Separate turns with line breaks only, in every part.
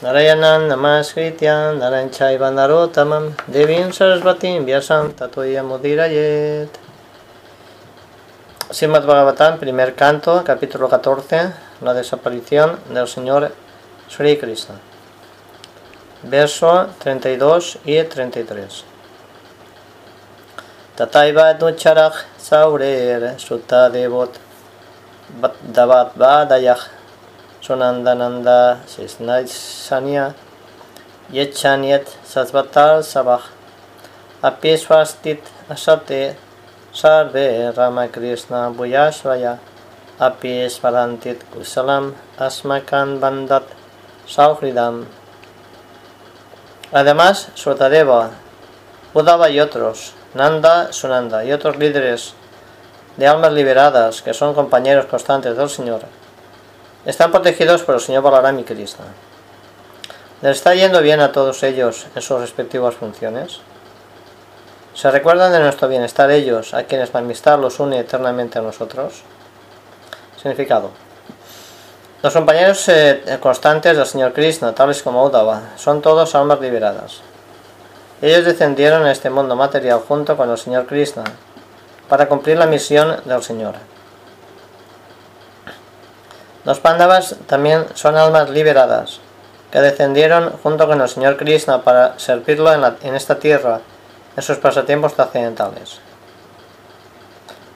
Narayanan Namaskritya Naranchaiva Narotamam Devim Sarasvatim Vyasam Tatoya Mudirayet Srimad Bhagavatam, primer canto, capítulo 14, la desaparición del Señor Sri Krishna. Verso 32 y 33. Tataiva Nucharach Saurer Sutta Devot Davat Vadayach Sunandananda Sisnaisanya Yechanyet Sasvatar Sabah Apiswastit Asate Sarve Ramakrishna Bhuyashvaya Api Svarantit Kusalam Asmakan Bandat Sauhridam Además, Sotadeva, Udava y otros, Nanda, Sunanda y otros líderes de almas liberadas que son compañeros constantes del Señor, están protegidos por el Señor Balaram y Krishna. ¿Les está yendo bien a todos ellos en sus respectivas funciones? ¿Se recuerdan de nuestro bienestar ellos, a quienes la amistad los une eternamente a nosotros? Significado. Los compañeros eh, constantes del Señor Krishna, tales como Uddhava, son todos almas liberadas. Ellos descendieron a este mundo material junto con el Señor Krishna para cumplir la misión del Señor. Los Pandavas también son almas liberadas, que descendieron junto con el Señor Krishna para servirlo en, esta tierra en sus pasatiempos trascendentales.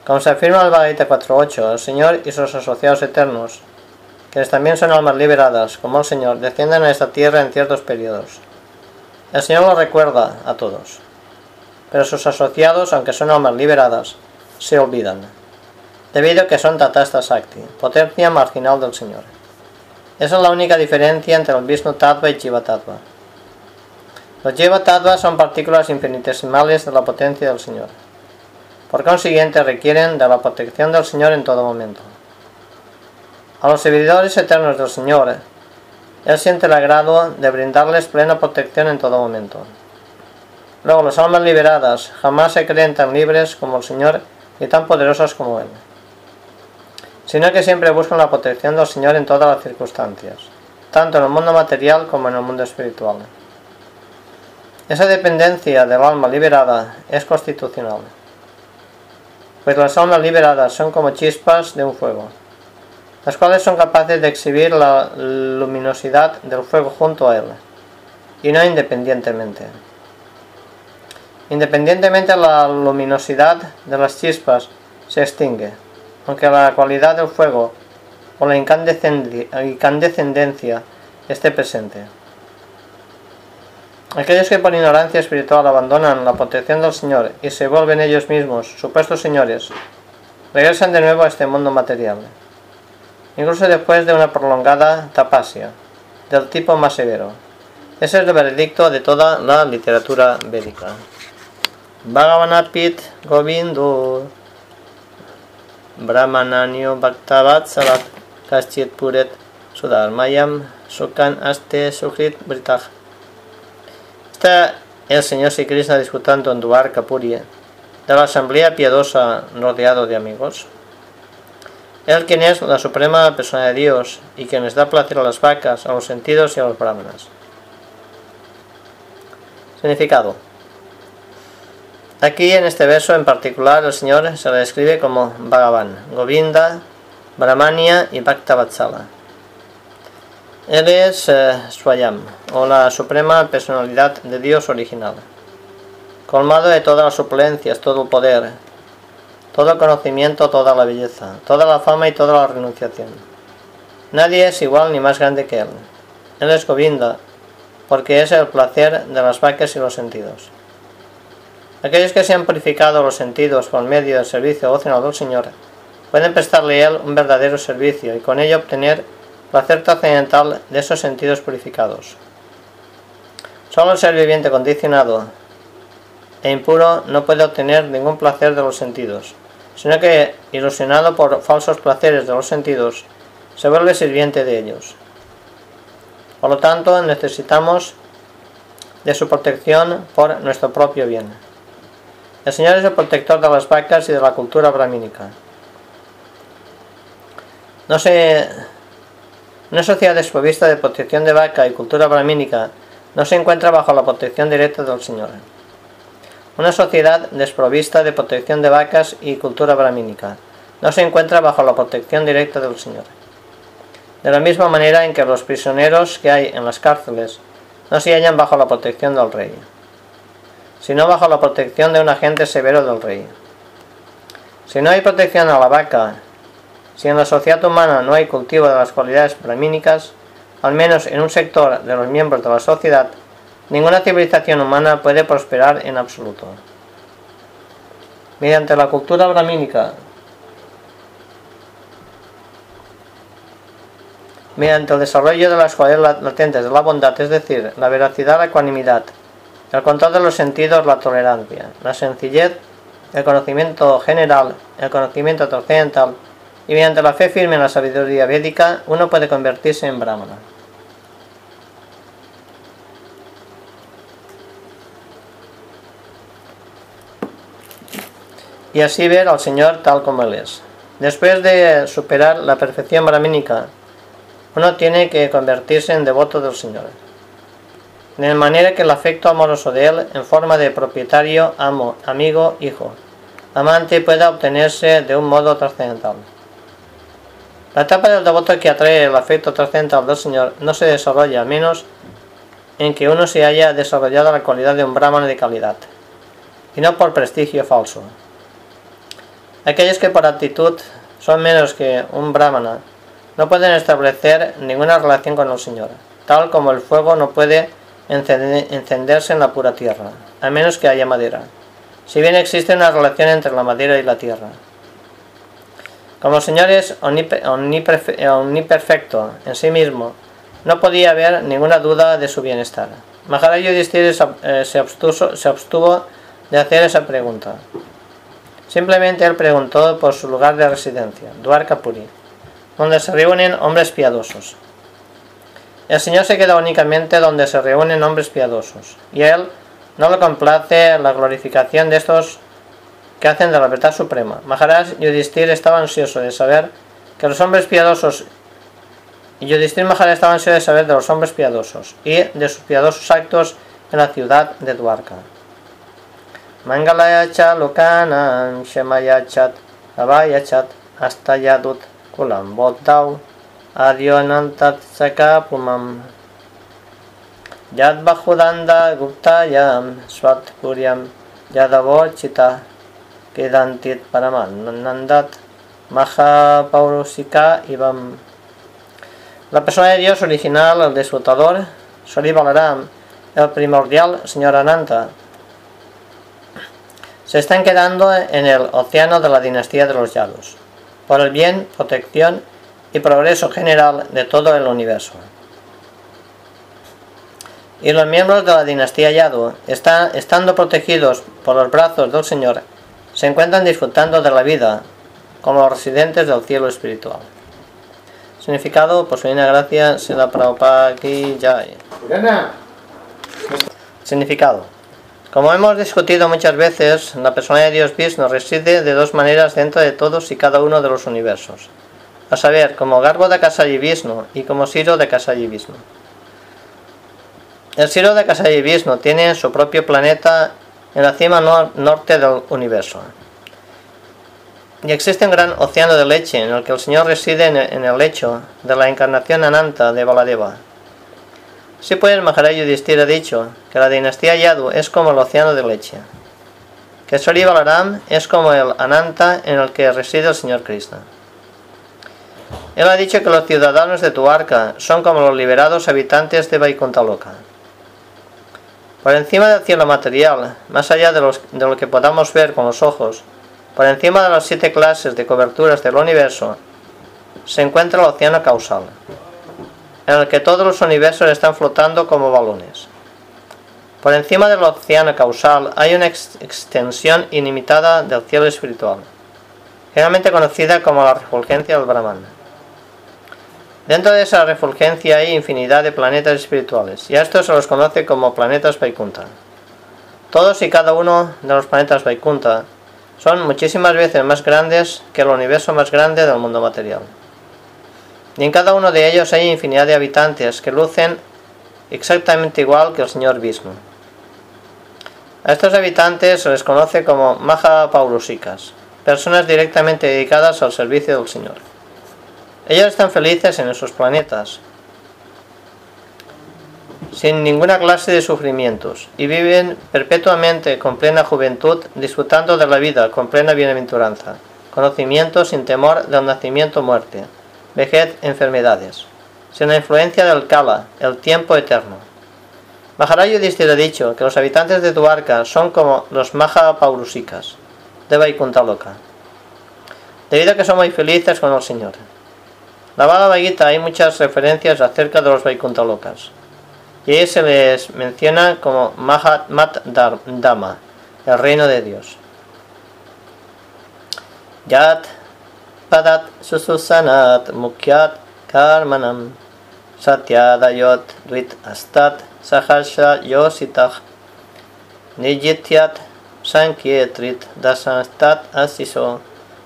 Como se afirma en el Bhagavad Gita 4.8, el Señor y sus asociados eternos, quienes también son almas liberadas, como el Señor, descienden a esta tierra en ciertos periodos. El Señor lo recuerda a todos, pero sus asociados, aunque son almas liberadas, se olvidan, debido a que son Tatasta Sakti, potencia marginal del Señor. Esa es la única diferencia entre el Vishnu Tattva y Jiva Tattva. Los Jiva Tattva son partículas infinitesimales de la potencia del Señor. Por consiguiente, requieren de la protección del Señor en todo momento. A los servidores eternos del Señor, Él siente el agrado de brindarles plena protección en todo momento. Luego, las almas liberadas jamás se creen tan libres como el Señor y tan poderosas como Él, sino que siempre buscan la protección del Señor en todas las circunstancias, tanto en el mundo material como en el mundo espiritual. Esa dependencia del alma liberada es constitucional, pues las almas liberadas son como chispas de un fuego, las cuales son capaces de exhibir la luminosidad del fuego junto a él, y no independientemente. Independientemente la luminosidad de las chispas se extingue, aunque la cualidad del fuego o la incandescencia esté presente. Aquellos que por ignorancia espiritual abandonan la protección del Señor y se vuelven ellos mismos supuestos señores, regresan de nuevo a este mundo material, incluso después de una prolongada tapasia, del tipo más severo. Ese es el veredicto de toda la literatura védica. Bhagavanapit Govindo Brahmananyo Bhaktavatsalat Kaschit Puret Sudharmayam Sukan Aste Sukrit Britah Está el Señor Sri Krishna disfrutando en Dwarka Puri de la asamblea piadosa rodeado de amigos. Él quien es la suprema persona de Dios y quien les da placer a las vacas, a los sentidos y a los brahmanas. Significado. Aquí en este verso en particular el Señor se le describe como Bhagavan, Govinda, Brahmania y Bhaktavatsala. Él es eh, Swayam, o la suprema personalidad de Dios original, colmado de todas las suplencias, todo el poder, todo el conocimiento, toda la belleza, toda la fama y toda la renunciación. Nadie es igual ni más grande que Él. Él es Govinda, porque es el placer de las vacas y los sentidos. Aquellos que se han purificado los sentidos por medio del servicio devocional del Señor pueden prestarle a Él un verdadero servicio y con ello obtener placer trascendental de esos sentidos purificados. Solo el ser viviente condicionado e impuro no puede obtener ningún placer de los sentidos, sino que, ilusionado por falsos placeres de los sentidos, se vuelve sirviente de ellos. Por lo tanto, necesitamos de su protección por nuestro propio bien. El Señor es el protector de las vacas y de la cultura brahmínica. No se, Una sociedad desprovista de protección de vaca y cultura bramínica no se encuentra bajo la protección directa del Señor. Una sociedad desprovista de protección de vacas y cultura bramínica no se encuentra bajo la protección directa del Señor. De la misma manera en que los prisioneros que hay en las cárceles no se hallan bajo la protección del rey, sino bajo la protección de un agente severo del rey. Si no hay protección a la vaca, si en la sociedad humana no hay cultivo de las cualidades bramínicas, al menos en un sector de los miembros de la sociedad, Ninguna civilización humana puede prosperar en absoluto. Mediante la cultura bramínica, mediante el desarrollo de las cualidades latentes de la bondad, es decir, la veracidad, la ecuanimidad, el control de los sentidos, la tolerancia, la sencillez, el conocimiento general, el conocimiento trascendental, y mediante la fe firme en la sabiduría védica, uno puede convertirse en brahmana. y así ver al Señor tal como Él es. Después de superar la perfección brahmínica, uno tiene que convertirse en devoto del Señor. De manera que el afecto amoroso de Él, en forma de propietario, amo, amigo, hijo, amante, pueda obtenerse de un modo trascendental. La etapa del devoto que atrae el afecto trascendental del Señor no se desarrolla a menos en que uno se haya desarrollado la cualidad de un brahman de calidad, y no por prestigio falso. Aquellos que por actitud son menos que un brahmana no pueden establecer ninguna relación con el Señor, tal como el fuego no puede encenderse en la pura tierra, a menos que haya madera, si bien existe una relación entre la madera y la tierra. Como el Señor es omniperfecto en sí mismo, no podía haber ninguna duda de su bienestar. Maharaj Yudhishthira eh, se abstuvo de hacer esa pregunta. Simplemente él preguntó por su lugar de residencia, Dwarka Puri, donde se reúnen hombres piadosos. El Señor se queda únicamente donde se reúnen hombres piadosos, y él no le complace la glorificación de estos que hacen de la verdad suprema. Maharaj Yudhishthir estaba ansioso de saber que los hombres piadosos y Yudhishthir Maharaj estaba ansioso de saber de los hombres piadosos y de sus piadosos actos en la ciudad de Dwarka. Mangalaya cha lukanan shemaya chat avaya chat hasta yadut kulam adionantat sakapumam yad bahudanda guptayam swat kuryam yadavochita kedantit paramanandat maha paurusika ibam la persona de Dios original, el disfrutador, Sri Balaram, el primordial, señor Ananta, se están quedando en el océano de la dinastía de los Yadus, por el bien, protección y progreso general de todo el universo. Y los miembros de la dinastía Yadu, estando protegidos por los brazos del Señor, se encuentran disfrutando de la vida como los residentes del cielo espiritual. Significado, por su gracia, se la aquí Jai. Significado. Como hemos discutido muchas veces, la persona de Dios Vishnu reside de dos maneras dentro de todos y cada uno de los universos, a saber, como Garbo de Kasayi Vishnu y como Siro de Kasayi Vishnu. El Siro de Kasayi Vishnu tiene su propio planeta en la cima norte del universo. Y existe un gran océano de leche en el que el Señor reside en el lecho de la encarnación Ananta de Baladeva. Sí pues Maharaj Yudhishthira ha dicho que la dinastía Yadu es como el océano de leche, que Sri Balaram es como el Ananta en el que reside el Señor Krishna. Él ha dicho que los ciudadanos de Tuarca son como los liberados habitantes de Vaikuntaloka. Por encima del cielo material, más allá de, lo que podamos ver con los ojos, por encima de las siete clases de coberturas del universo, se encuentra el océano causal en el que todos los universos están flotando como balones. Por encima del océano causal hay una extensión ilimitada del cielo espiritual, generalmente conocida como la refulgencia del Brahman. Dentro de esa refulgencia hay infinidad de planetas espirituales, y a estos se los conoce como planetas Vaikunta. Todos y cada uno de los planetas Vaikunta son muchísimas veces más grandes que el universo más grande del mundo material. y en cada uno de ellos hay infinidad de habitantes que lucen exactamente igual que el Señor mismo. A estos habitantes se les conoce como Maha Paurusikas, personas directamente dedicadas al servicio del Señor. Ellos están felices en esos planetas, sin ninguna clase de sufrimientos, y viven perpetuamente con plena juventud, disfrutando de la vida con plena bienaventuranza, conocimiento sin temor del nacimiento muerte, vejez enfermedades, sin la influencia del Kala, el tiempo eterno. Yudhishthira ha dicho que los habitantes de Dwarka son como los Maha Paurusikas, de Vaikuntha Loka, debido a que son muy felices con el Señor. La Bhagavad Gita hay muchas referencias acerca de los Vaikuntha Lokas y ahí se les menciona como Mahatmat Dhamma, el reino de Dios. Yat Padat Sususanat Mukyat Karmanam Satyadayot Dvit Astat Sahasha Yositach Nijityat Sankietrit Dasanstat Asiso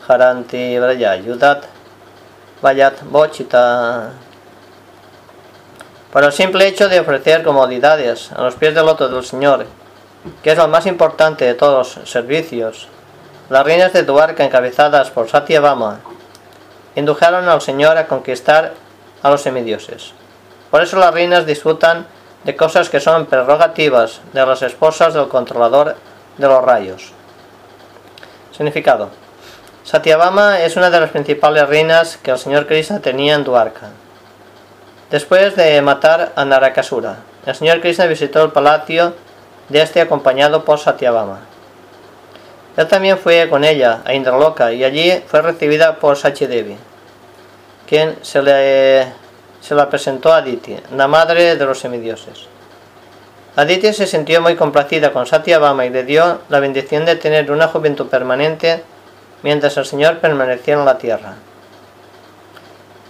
Haranti Vrayayudat Vayat Bochita por el simple hecho de ofrecer comodidades a los pies del loto del Señor, que es lo más importante de todos los servicios, las reinas de Duarca encabezadas por Satyabama indujeron al Señor a conquistar a los semidioses. Por eso las reinas disfrutan de cosas que son prerrogativas de las esposas del controlador de los rayos. Significado. Satyabama es una de las principales reinas que el señor Krishna tenía en Duarca. Después de matar a Narakasura, el señor Krishna visitó el palacio de este acompañado por Satyabama. Él también fue con ella a Indraloka y allí fue recibida por Sachidevi, quien se, le, se la presentó a Aditi, la madre de los semidioses. Aditi se sintió muy complacida con Satyabama y le dio la bendición de tener una juventud permanente mientras el Señor permanecía en la tierra.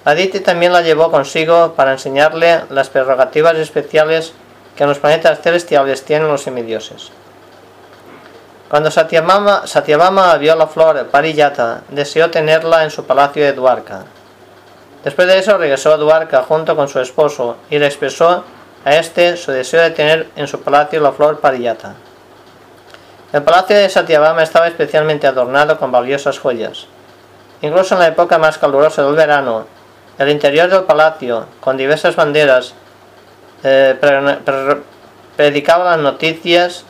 Aditi también la llevó consigo para enseñarle las prerrogativas especiales que en los planetas celestiales tienen los semidioses. Cuando Satyabama, vio la flor Pariyata, deseó tenerla en su palacio de Dwarka. Después de eso regresó a Dwarka junto con su esposo y le expresó a este su deseo de tener en su palacio la flor Pariyata. El palacio de Satyabama estaba especialmente adornado con valiosas joyas. Incluso en la época más calurosa del verano, el interior del palacio, con diversas banderas, eh, predicaba las noticias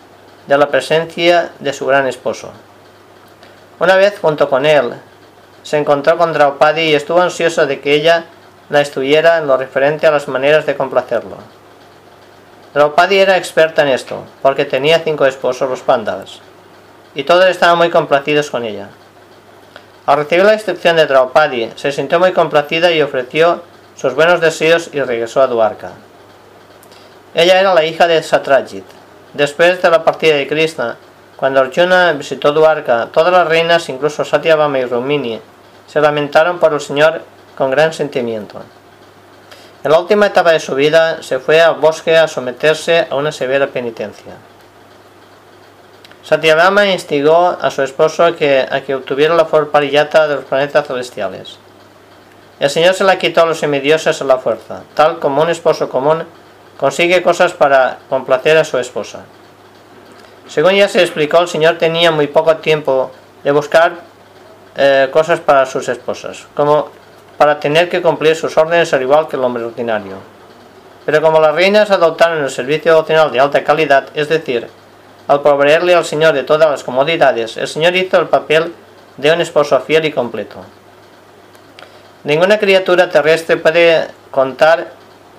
de la presencia de su gran esposo. Una vez, junto con él, se encontró con Draupadi y estuvo ansioso de que ella la estuviera en lo referente a las maneras de complacerlo. Draupadi era experta en esto, porque tenía cinco esposos los pándalas, y todos estaban muy complacidos con ella. Al recibir la instrucción de Draupadi, se sintió muy complacida y ofreció sus buenos deseos y regresó a Dwarka. Ella era la hija de Satrajit. Después de la partida de Krishna, cuando Arjuna visitó Dwarka, todas las reinas, incluso Satyabama y Rumini, se lamentaron por el Señor con gran sentimiento. En la última etapa de su vida, se fue al bosque a someterse a una severa penitencia. Satyabama instigó a su esposo a que, obtuviera la parillata de los planetas celestiales. El Señor se la quitó a los semidioses a la fuerza, tal como un esposo común consigue cosas para complacer a su esposa. Según ya se explicó, el Señor tenía muy poco tiempo de buscar eh, cosas para sus esposas, como para tener que cumplir sus órdenes al igual que el hombre ordinario. Pero como las reinas adoptaron el servicio devocional de alta calidad, es decir, al proveerle al Señor de todas las comodidades, el Señor hizo el papel de un esposo fiel y completo. Ninguna criatura terrestre puede contar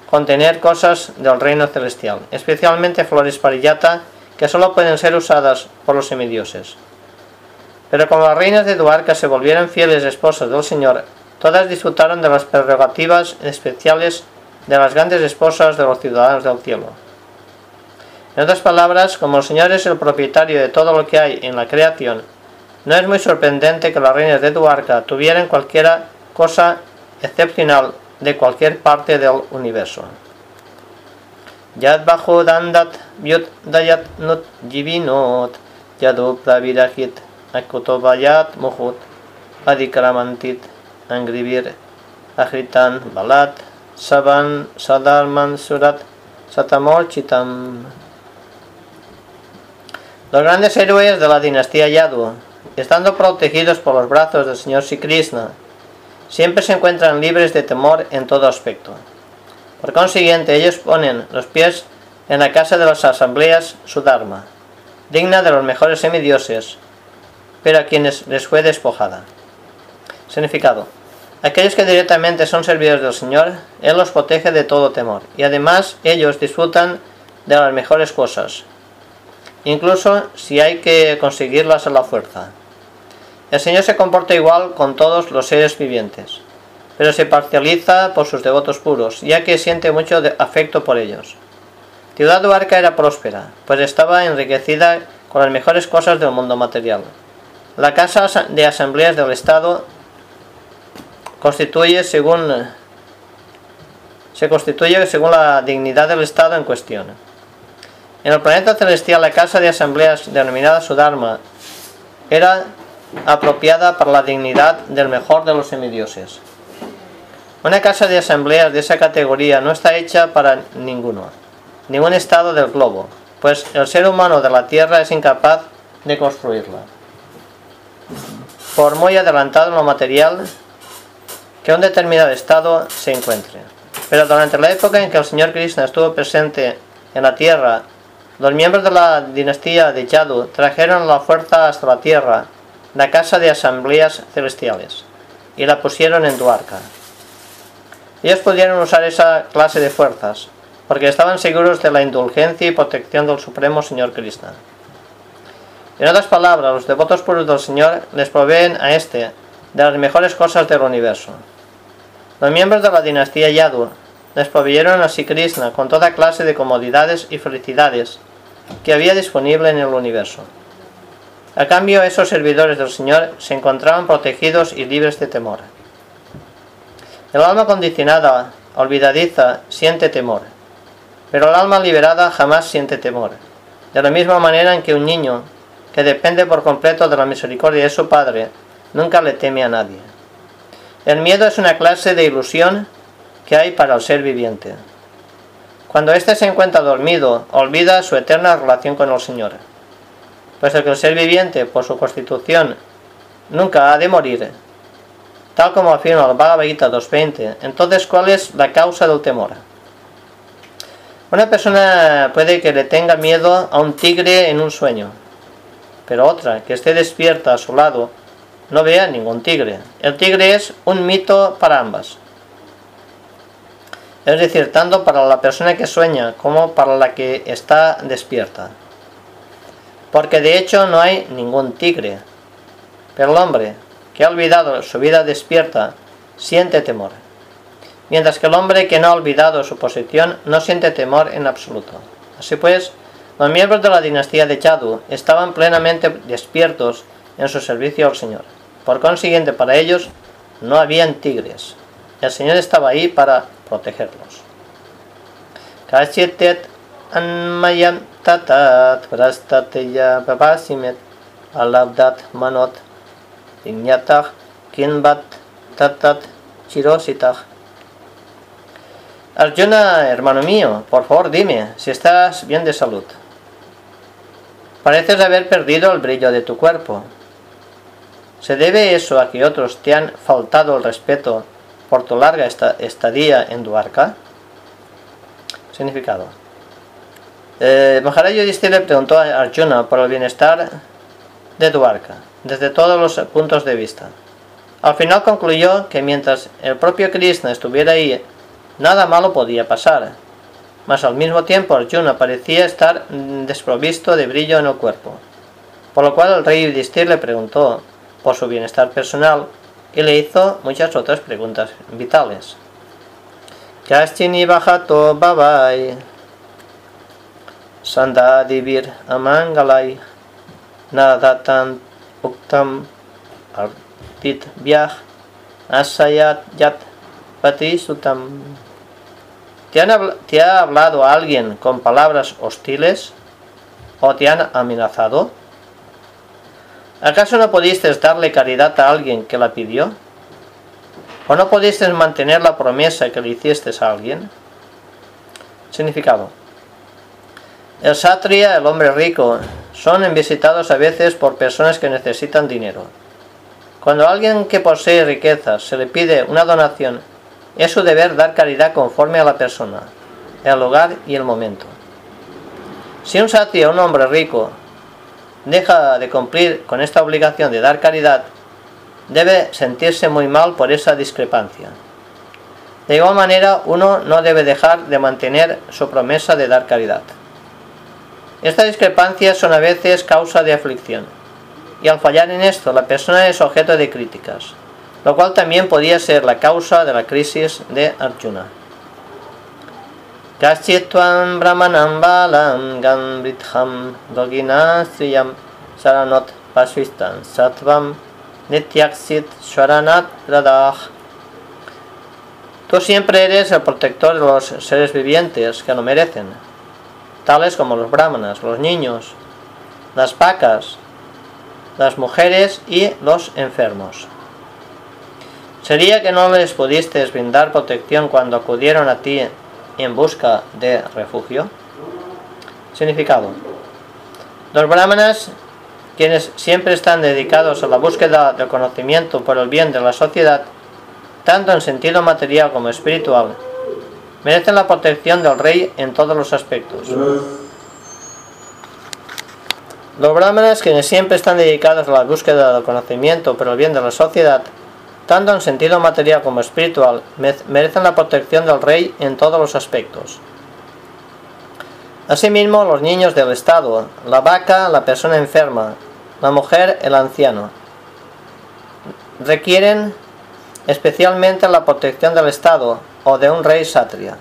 contener cosas del reino celestial, especialmente flores parillata que solo pueden ser usadas por los semidioses. Pero como las reinas de Duarca se volvieron fieles esposas del Señor, todas disfrutaron de las prerrogativas especiales de las grandes esposas de los ciudadanos del cielo. En otras palabras, como el Señor es el propietario de todo lo que hay en la creación, no es muy sorprendente que las reinas de Duarca tuvieran cualquier cosa excepcional de cualquier parte del universo. Yad bajo dandat dayat nut jivinot yadu akutobayat muhut adikramantit angrivir Agritan, Balat, Saban, Sadarman, Surat, Satamor, Chitam. Los grandes héroes de la dinastía Yadu, estando protegidos por los brazos del señor Sikrishna, siempre se encuentran libres de temor en todo aspecto. Por consiguiente, ellos ponen los pies en la casa de las asambleas Sudharma, digna de los mejores semidioses, pero a quienes les fue despojada. Significado. Aquellos que directamente son servidores del Señor, Él los protege de todo temor, y además ellos disfrutan de las mejores cosas, incluso si hay que conseguirlas a la fuerza. El Señor se comporta igual con todos los seres vivientes, pero se parcializa por sus devotos puros, ya que siente mucho afecto por ellos. Ciudad Duarca era próspera, pues estaba enriquecida con las mejores cosas del mundo material. La Casa de Asambleas del Estado constituye según se constituye según la dignidad del Estado en cuestión. En el planeta celestial la casa de asambleas denominada Sudharma era apropiada para la dignidad del mejor de los semidioses. Una casa de asambleas de esa categoría no está hecha para ninguno, ningún estado del globo, pues el ser humano de la Tierra es incapaz de construirla. Por muy adelantado lo material, que un determinado estado se encuentre. Pero durante la época en que el señor Krishna estuvo presente en la tierra, los miembros de la dinastía de Yadu trajeron la fuerza hasta la tierra, la casa de asambleas celestiales, y la pusieron en Duarca. Ellos pudieron usar esa clase de fuerzas, porque estaban seguros de la indulgencia y protección del Supremo Señor Krishna. En otras palabras, los devotos puros del Señor les proveen a éste de las mejores cosas del universo. Los miembros de la dinastía Yadu les proveyeron a Sri Krishna con toda clase de comodidades y felicidades que había disponible en el universo. A cambio, esos servidores del Señor se encontraban protegidos y libres de temor. El alma condicionada, olvidadiza, siente temor, pero el alma liberada jamás siente temor. De la misma manera en que un niño, que depende por completo de la misericordia de su padre, nunca le teme a nadie. El miedo es una clase de ilusión que hay para el ser viviente. Cuando éste se encuentra dormido, olvida su eterna relación con el Señor. Puesto que el ser viviente, por su constitución, nunca ha de morir, tal como afirma el Bhagavad Gita 2.20, entonces ¿cuál es la causa del temor? Una persona puede que le tenga miedo a un tigre en un sueño, pero otra, que esté despierta a su lado, no vea ningún tigre. El tigre es un mito para ambas. Es decir, tanto para la persona que sueña como para la que está despierta. Porque de hecho no hay ningún tigre. Pero el hombre que ha olvidado su vida despierta siente temor. Mientras que el hombre que no ha olvidado su posición no siente temor en absoluto. Así pues, los miembros de la dinastía de Chadu estaban plenamente despiertos en su servicio al Señor. Por consiguiente, para ellos no habían tigres. El Señor estaba ahí para protegerlos. Manot. Arjuna, hermano mío, por favor dime si estás bien de salud. Pareces haber perdido el brillo de tu cuerpo ¿Se debe eso a que otros te han faltado el respeto por tu larga estadía en Duarca? Significado. Eh, Maharaja le preguntó a Arjuna por el bienestar de Duarca, desde todos los puntos de vista. Al final concluyó que mientras el propio Krishna estuviera ahí, nada malo podía pasar, mas al mismo tiempo Arjuna parecía estar desprovisto de brillo en el cuerpo. Por lo cual el rey Yudhishthir le preguntó por su bienestar personal y le hizo muchas otras preguntas vitales. Kaschini bajato babai. Sandadivir amangalai. Nadatan uktam artit viaj. Asayat yat patisutam ¿Te, ¿Te ha hablado alguien con palabras hostiles o te han amenazado? ¿Acaso no pudiste darle caridad a alguien que la pidió? ¿O no pudiste mantener la promesa que le hiciste a alguien? Significado. El satria, el hombre rico, son visitados a veces por personas que necesitan dinero. Cuando a alguien que posee riquezas se le pide una donación, es su deber dar caridad conforme a la persona, el lugar y el momento. Si un satria, un hombre rico, deja de cumplir con esta obligación de dar caridad, debe sentirse muy mal por esa discrepancia. De igual manera, uno no debe dejar de mantener su promesa de dar caridad. Estas discrepancias son a veces causa de aflicción, y al fallar en esto la persona es objeto de críticas, lo cual también podía ser la causa de la crisis de Arjuna. Brahmanam balam saranot satvam nityaksit Tú siempre eres el protector de los seres vivientes que lo merecen, tales como los brahmanas, los niños, las vacas, las mujeres y los enfermos. ¿Sería que no les pudiste brindar protección cuando acudieron a ti en busca de refugio? Significado. Los brahmanas, quienes siempre están dedicados a la búsqueda del conocimiento por el bien de la sociedad, tanto en sentido material como espiritual, merecen la protección del rey en todos los aspectos. Los brahmanas, quienes siempre están dedicados a la búsqueda del conocimiento por el bien de la sociedad, tanto en sentido material como espiritual, merecen la protección del rey en todos los aspectos. Asimismo, los niños del Estado, la vaca, la persona enferma, la mujer, el anciano, requieren especialmente la protección del Estado o de un rey satria.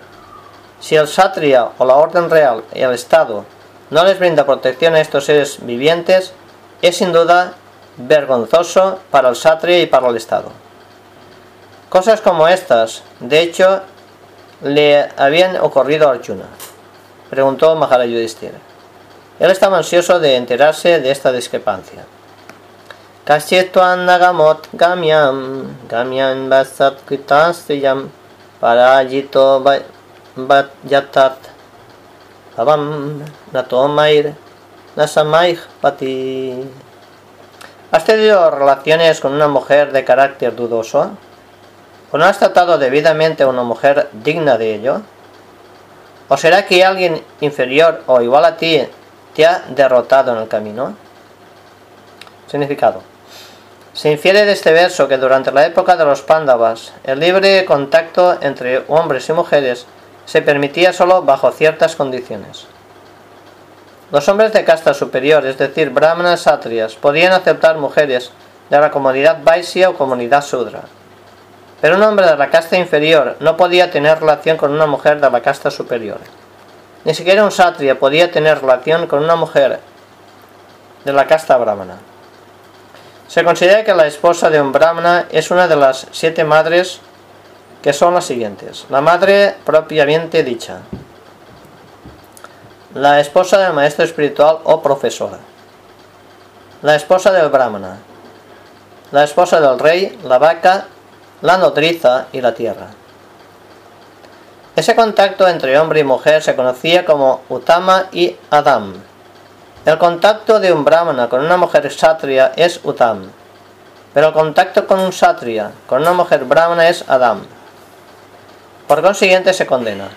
Si el satria o la orden real y el Estado no les brinda protección a estos seres vivientes, es sin duda vergonzoso para el satria y para el Estado. Cosas como estas, de hecho, le habían ocurrido a Arjuna, preguntó Maharaj Él estaba ansioso de enterarse de esta discrepancia. Nagamot gamyam gamyan basat kritasiyam parajito yatat natomair nasamaih pati. ¿Has tenido relaciones con una mujer de carácter dudoso? ¿O no has tratado debidamente a una mujer digna de ello? ¿O será que alguien inferior o igual a ti te ha derrotado en el camino? Significado. Se infiere de este verso que durante la época de los Pándavas el libre contacto entre hombres y mujeres se permitía solo bajo ciertas condiciones. Los hombres de casta superior, es decir, brahmanas satrias, podían aceptar mujeres de la comunidad Vaisya o comunidad Sudra. Pero un hombre de la casta inferior no podía tener relación con una mujer de la casta superior. Ni siquiera un satria podía tener relación con una mujer de la casta brahmana. Se considera que la esposa de un brahmana es una de las siete madres que son las siguientes. La madre propiamente dicha. La esposa del maestro espiritual o profesora. La esposa del brahmana. La esposa del rey, la vaca, la nodriza y la tierra. Ese contacto entre hombre y mujer se conocía como Utama y Adam. El contacto de un brahmana con una mujer satria es Utam, pero el contacto con un satria con una mujer brahmana es Adam. Por consiguiente se condena.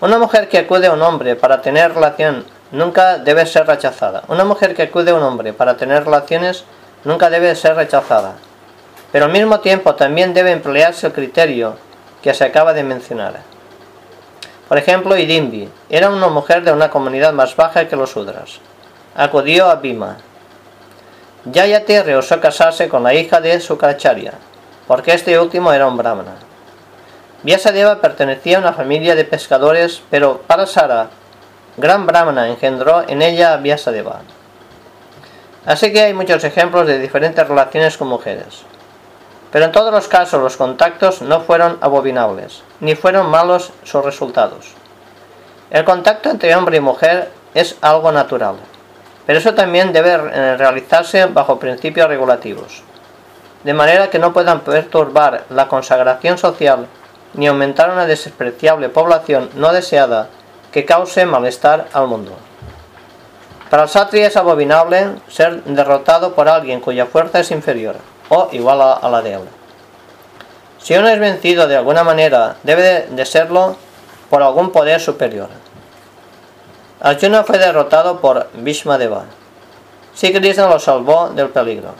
Una mujer que acude a un hombre para tener relación nunca debe ser rechazada. Una mujer que acude a un hombre para tener relaciones nunca debe ser rechazada. Pero al mismo tiempo también debe emplearse el criterio que se acaba de mencionar. Por ejemplo, Idimbi era una mujer de una comunidad más baja que los Sudras. Acudió a Bhima. Yayate rehusó casarse con la hija de Sukracharya, porque este último era un brahmana. Vyasadeva pertenecía a una familia de pescadores, pero para Sara, gran brahmana, engendró en ella a Vyasadeva. Así que hay muchos ejemplos de diferentes relaciones con mujeres. Pero en todos los casos los contactos no fueron abobinables, ni fueron malos sus resultados. El contacto entre hombre y mujer es algo natural, pero eso también debe realizarse bajo principios regulativos. de manera que no puedan perturbar la consagración social ni aumentar una despreciable población no deseada que cause malestar al mundo. Para el satri es abominable ser derrotado por alguien cuya fuerza es inferior o igual a, la de él. Si uno es vencido de alguna manera, debe de serlo por algún poder superior. Arjuna fue derrotado por Deva. Si Krishna lo salvó del peligro.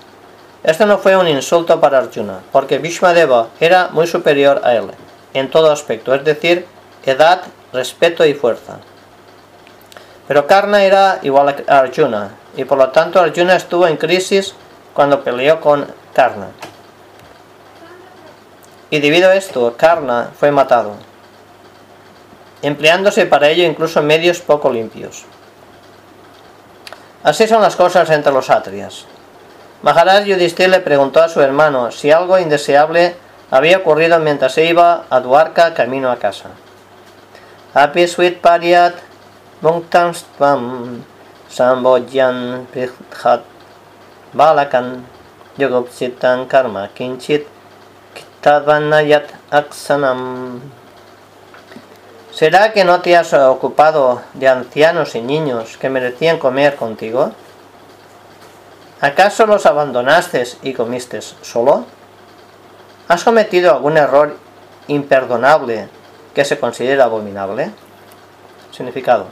Esto no fue un insulto para Arjuna, porque Deva era muy superior a él, en todo aspecto, es decir, edad, respeto y fuerza. Pero Karna era igual a Arjuna, y por lo tanto Arjuna estuvo en crisis cuando peleó con Karna. Y debido a esto, Karna fue matado empleándose para ello incluso medios poco limpios. Así son las cosas entre los atrias. Maharaj Yudhishthir le preguntó a su hermano si algo indeseable había ocurrido mientras se iba a Duarca camino a casa. Api sweet pariat tvam sambodyan prikhat balakan yogopsitan karma kinchit kittavanayat aksanam ¿Será que no te has ocupado de ancianos y niños que merecían comer contigo? ¿Acaso los abandonaste y comiste solo? ¿Has cometido algún error imperdonable que se considera abominable? Significado.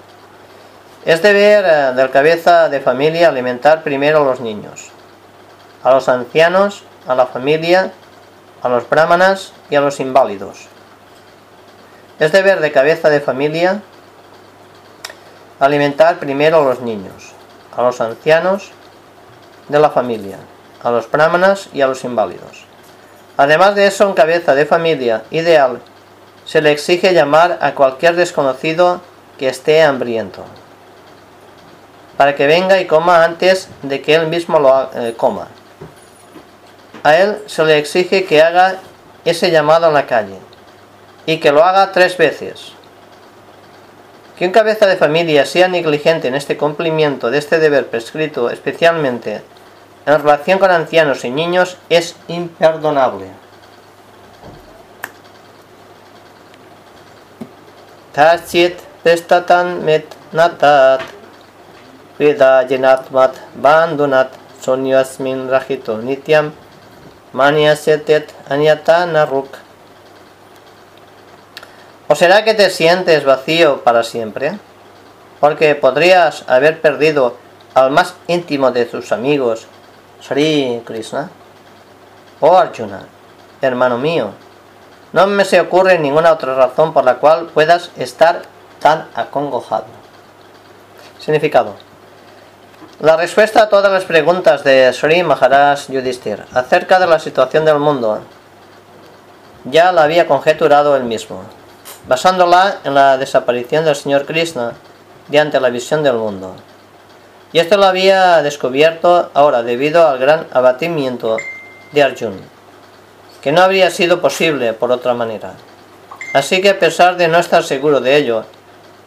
Es deber eh, del cabeza de familia alimentar primero a los niños, a los ancianos, a la familia, a los brahmanas y a los inválidos. Es deber de cabeza de familia alimentar primero a los niños, a los ancianos de la familia, a los brahmanas y a los inválidos. Además de eso, en cabeza de familia ideal se le exige llamar a cualquier desconocido que esté hambriento, para que venga y coma antes de que él mismo lo eh, coma. A él se le exige que haga ese llamado en la calle, y que lo haga tres veces. Que un cabeza de familia sea negligente en este cumplimiento de este deber prescrito, especialmente en relación con ancianos y niños, es imperdonable. Tachit pestatan met natat Veda jenatmat bandunat sonyasmin rajito nityam anyata naruk ¿O será que te sientes vacío para siempre? Porque podrías haber perdido al más íntimo de tus amigos, Sri Krishna. Oh Arjuna, hermano mío, no me se ocurre ninguna otra razón por la cual puedas estar tan acongojado. Significado. La respuesta a todas las preguntas de Sri Maharaj Yudhishthir acerca de la situación del mundo ya la había conjeturado él mismo basándola en la desaparición del señor Krishna diante la visión del mundo. Y esto lo había descubierto ahora debido al gran abatimiento de Arjun, que no habría sido posible por otra manera. Así que a pesar de no estar seguro de ello,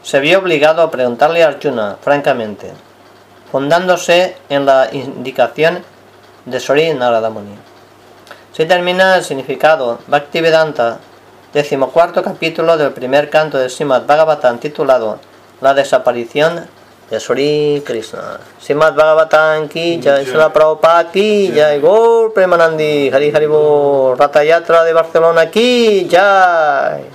se vio obligado a preguntarle a Arjuna francamente, fundándose en la indicación de Sri Narada Muni. Se termina el significado Bhaktivedanta decimocuarto capítulo del primer canto de Srimad Bhagavatam titulado La desaparición de Sri Krishna. Srimad Bhagavatam ki jai, Srila Prabhupada ki jai, Gol Premanandi, Hari Hari Ratayatra de Barcelona ki jai.